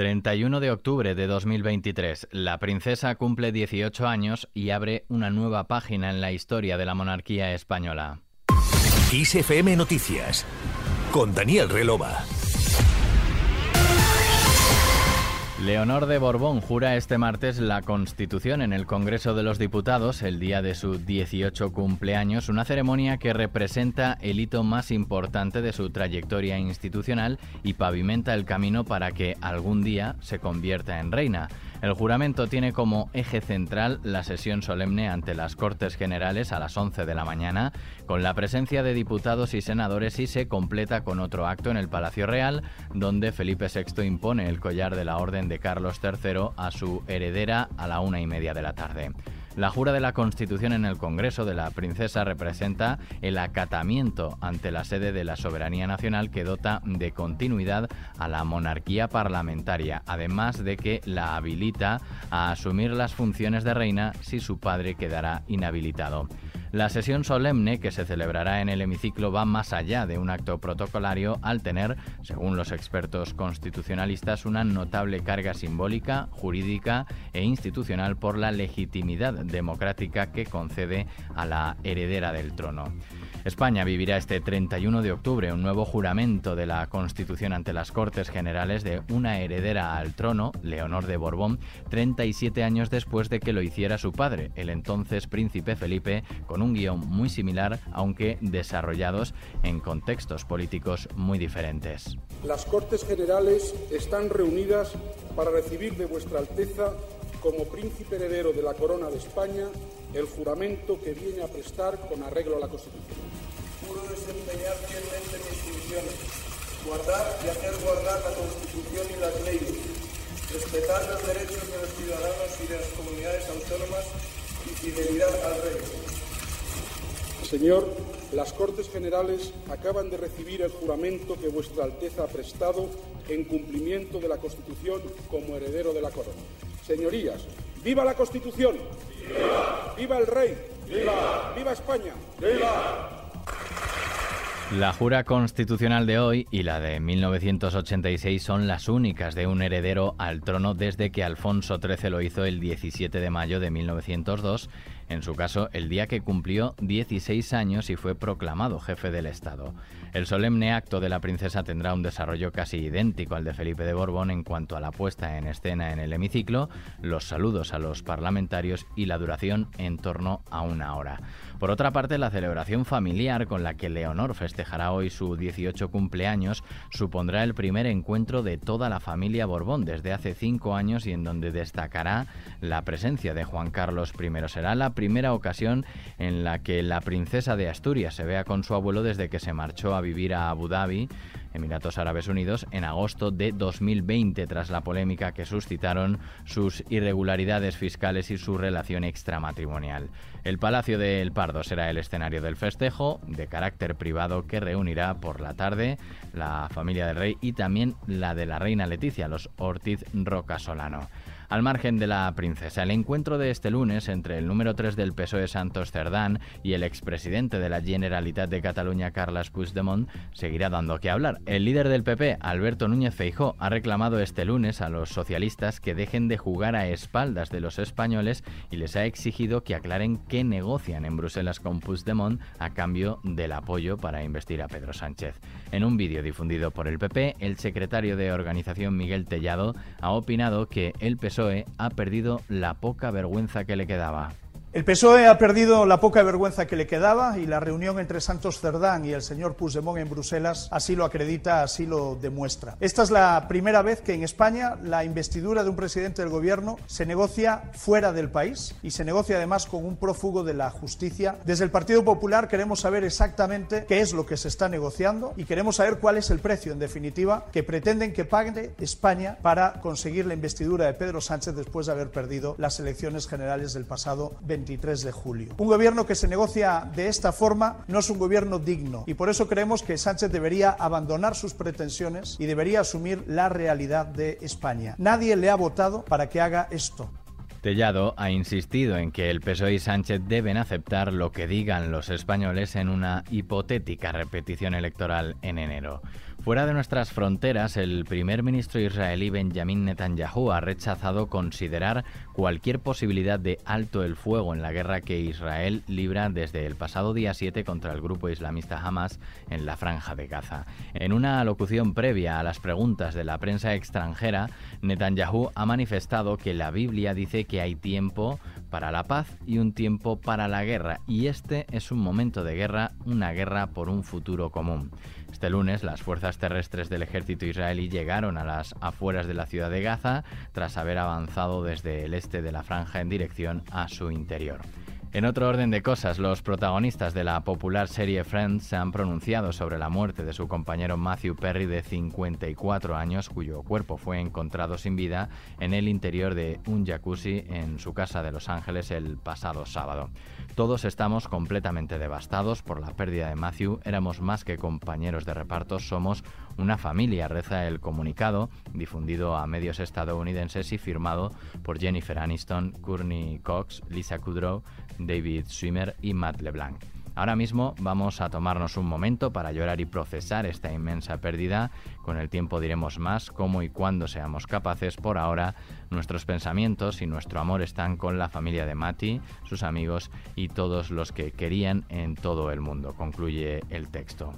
31 de octubre de 2023. La princesa cumple 18 años y abre una nueva página en la historia de la monarquía española. ISFM Noticias con Daniel Relova. Leonor de Borbón jura este martes la Constitución en el Congreso de los Diputados el día de su 18 cumpleaños, una ceremonia que representa el hito más importante de su trayectoria institucional y pavimenta el camino para que algún día se convierta en reina. El juramento tiene como eje central la sesión solemne ante las Cortes Generales a las 11 de la mañana, con la presencia de diputados y senadores y se completa con otro acto en el Palacio Real, donde Felipe VI impone el collar de la Orden de Carlos III a su heredera a la una y media de la tarde. La jura de la Constitución en el Congreso de la Princesa representa el acatamiento ante la sede de la soberanía nacional que dota de continuidad a la monarquía parlamentaria, además de que la habilita a asumir las funciones de reina si su padre quedará inhabilitado. La sesión solemne que se celebrará en el hemiciclo va más allá de un acto protocolario al tener, según los expertos constitucionalistas, una notable carga simbólica, jurídica e institucional por la legitimidad democrática que concede a la heredera del trono. España vivirá este 31 de octubre un nuevo juramento de la Constitución ante las Cortes Generales de una heredera al trono, Leonor de Borbón, 37 años después de que lo hiciera su padre, el entonces príncipe Felipe, con un guion muy similar, aunque desarrollados en contextos políticos muy diferentes. Las Cortes Generales están reunidas para recibir de vuestra Alteza como príncipe heredero de la corona de España, el juramento que viene a prestar con arreglo a la Constitución. Juro desempeñar fielmente mis funciones, guardar y hacer guardar la Constitución y las leyes, respetar los derechos de los ciudadanos y de las comunidades autónomas y fidelidad al rey. Señor, las Cortes Generales acaban de recibir el juramento que Vuestra Alteza ha prestado en cumplimiento de la Constitución como heredero de la corona. Señorías, ¡viva la Constitución! ¡Viva! ¡Viva el Rey! ¡Viva! ¡Viva España! ¡Viva! La jura constitucional de hoy y la de 1986 son las únicas de un heredero al trono desde que Alfonso XIII lo hizo el 17 de mayo de 1902 en su caso el día que cumplió 16 años y fue proclamado jefe del Estado. El solemne acto de la princesa tendrá un desarrollo casi idéntico al de Felipe de Borbón en cuanto a la puesta en escena en el hemiciclo, los saludos a los parlamentarios y la duración en torno a una hora. Por otra parte, la celebración familiar con la que Leonor festejará hoy su 18 cumpleaños supondrá el primer encuentro de toda la familia Borbón desde hace cinco años y en donde destacará la presencia de Juan Carlos I. Será la primera ocasión en la que la princesa de Asturias se vea con su abuelo desde que se marchó a vivir a Abu Dhabi, Emiratos Árabes Unidos, en agosto de 2020, tras la polémica que suscitaron sus irregularidades fiscales y su relación extramatrimonial. El Palacio del Pardo será el escenario del festejo de carácter privado que reunirá por la tarde la familia del rey y también la de la reina Leticia, los Ortiz Roca Solano. Al margen de la princesa, el encuentro de este lunes entre el número 3 del PSOE Santos Cerdán y el expresidente de la Generalitat de Cataluña Carles Puigdemont seguirá dando que hablar. El líder del PP, Alberto Núñez Feijó, ha reclamado este lunes a los socialistas que dejen de jugar a espaldas de los españoles y les ha exigido que aclaren qué negocian en Bruselas con Puigdemont a cambio del apoyo para investir a Pedro Sánchez. En un vídeo difundido por el PP, el secretario de organización Miguel Tellado ha opinado que el PSOE ha perdido la poca vergüenza que le quedaba. El PSOE ha perdido la poca vergüenza que le quedaba y la reunión entre Santos Cerdán y el señor Puigdemont en Bruselas así lo acredita, así lo demuestra. Esta es la primera vez que en España la investidura de un presidente del gobierno se negocia fuera del país y se negocia además con un prófugo de la justicia. Desde el Partido Popular queremos saber exactamente qué es lo que se está negociando y queremos saber cuál es el precio, en definitiva, que pretenden que pague España para conseguir la investidura de Pedro Sánchez después de haber perdido las elecciones generales del pasado 20 23 de julio. Un gobierno que se negocia de esta forma no es un gobierno digno y por eso creemos que Sánchez debería abandonar sus pretensiones y debería asumir la realidad de España. Nadie le ha votado para que haga esto. Tellado ha insistido en que el PSOE y Sánchez deben aceptar lo que digan los españoles en una hipotética repetición electoral en enero. Fuera de nuestras fronteras, el primer ministro israelí Benjamin Netanyahu ha rechazado considerar cualquier posibilidad de alto el fuego en la guerra que Israel libra desde el pasado día 7 contra el grupo islamista Hamas en la franja de Gaza. En una alocución previa a las preguntas de la prensa extranjera, Netanyahu ha manifestado que la Biblia dice que hay tiempo para la paz y un tiempo para la guerra, y este es un momento de guerra, una guerra por un futuro común. Este lunes, las fuerzas terrestres del ejército israelí llegaron a las afueras de la ciudad de Gaza tras haber avanzado desde el este de la franja en dirección a su interior. En otro orden de cosas, los protagonistas de la popular serie Friends se han pronunciado sobre la muerte de su compañero Matthew Perry de 54 años, cuyo cuerpo fue encontrado sin vida en el interior de un jacuzzi en su casa de Los Ángeles el pasado sábado. Todos estamos completamente devastados por la pérdida de Matthew, éramos más que compañeros de reparto, somos una familia, reza el comunicado, difundido a medios estadounidenses y firmado por Jennifer Aniston, Courtney Cox, Lisa Kudrow, David Swimmer y Matt LeBlanc. Ahora mismo vamos a tomarnos un momento para llorar y procesar esta inmensa pérdida. Con el tiempo diremos más cómo y cuándo seamos capaces. Por ahora, nuestros pensamientos y nuestro amor están con la familia de Mati, sus amigos y todos los que querían en todo el mundo, concluye el texto.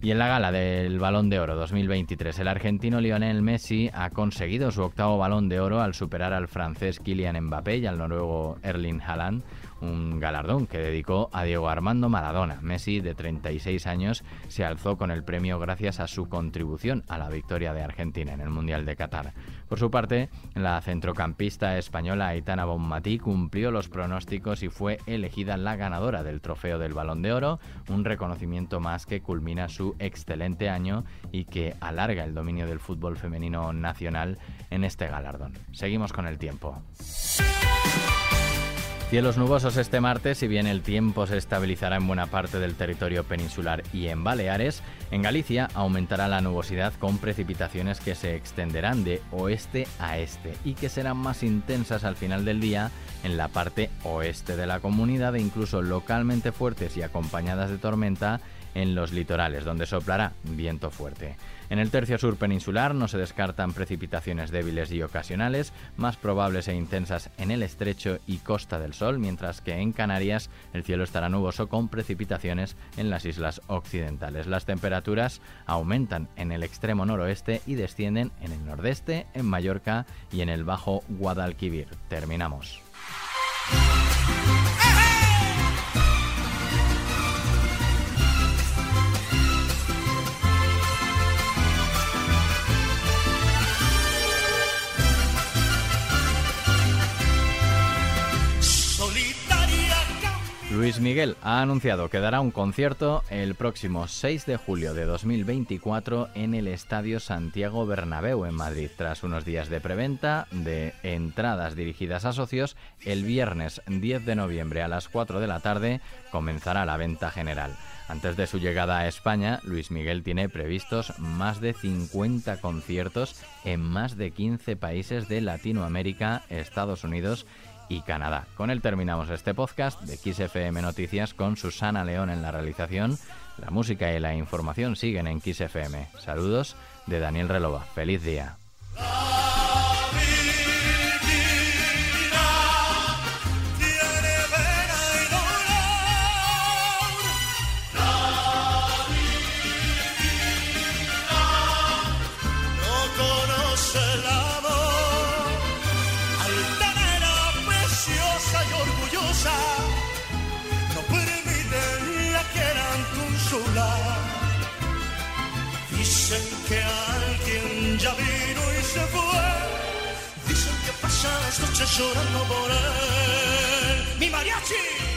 Y en la gala del Balón de Oro 2023, el argentino Lionel Messi ha conseguido su octavo Balón de Oro al superar al francés Kylian Mbappé y al noruego Erling Haaland un galardón que dedicó a Diego Armando Maradona. Messi, de 36 años, se alzó con el premio gracias a su contribución a la victoria de Argentina en el Mundial de Qatar. Por su parte, la centrocampista española Aitana Bonmatí cumplió los pronósticos y fue elegida la ganadora del trofeo del Balón de Oro, un reconocimiento más que culmina su excelente año y que alarga el dominio del fútbol femenino nacional en este galardón. Seguimos con el tiempo. Cielos nubosos este martes, si bien el tiempo se estabilizará en buena parte del territorio peninsular y en Baleares, en Galicia aumentará la nubosidad con precipitaciones que se extenderán de oeste a este y que serán más intensas al final del día en la parte oeste de la comunidad e incluso localmente fuertes y acompañadas de tormenta en los litorales, donde soplará viento fuerte. En el tercio sur peninsular no se descartan precipitaciones débiles y ocasionales, más probables e intensas en el estrecho y costa del sol, mientras que en Canarias el cielo estará nuboso con precipitaciones en las islas occidentales. Las temperaturas aumentan en el extremo noroeste y descienden en el nordeste, en Mallorca y en el bajo Guadalquivir. Terminamos. Luis Miguel ha anunciado que dará un concierto el próximo 6 de julio de 2024 en el Estadio Santiago Bernabéu en Madrid. Tras unos días de preventa de entradas dirigidas a socios, el viernes 10 de noviembre a las 4 de la tarde comenzará la venta general. Antes de su llegada a España, Luis Miguel tiene previstos más de 50 conciertos en más de 15 países de Latinoamérica, Estados Unidos y Canadá. Con él terminamos este podcast de XFM Noticias con Susana León en la realización. La música y la información siguen en XFM. Saludos de Daniel Relova. Feliz día. Dicen que alguien ya vino y se fue. Dicen que pasa las noches llorando por él. Mi mariachi.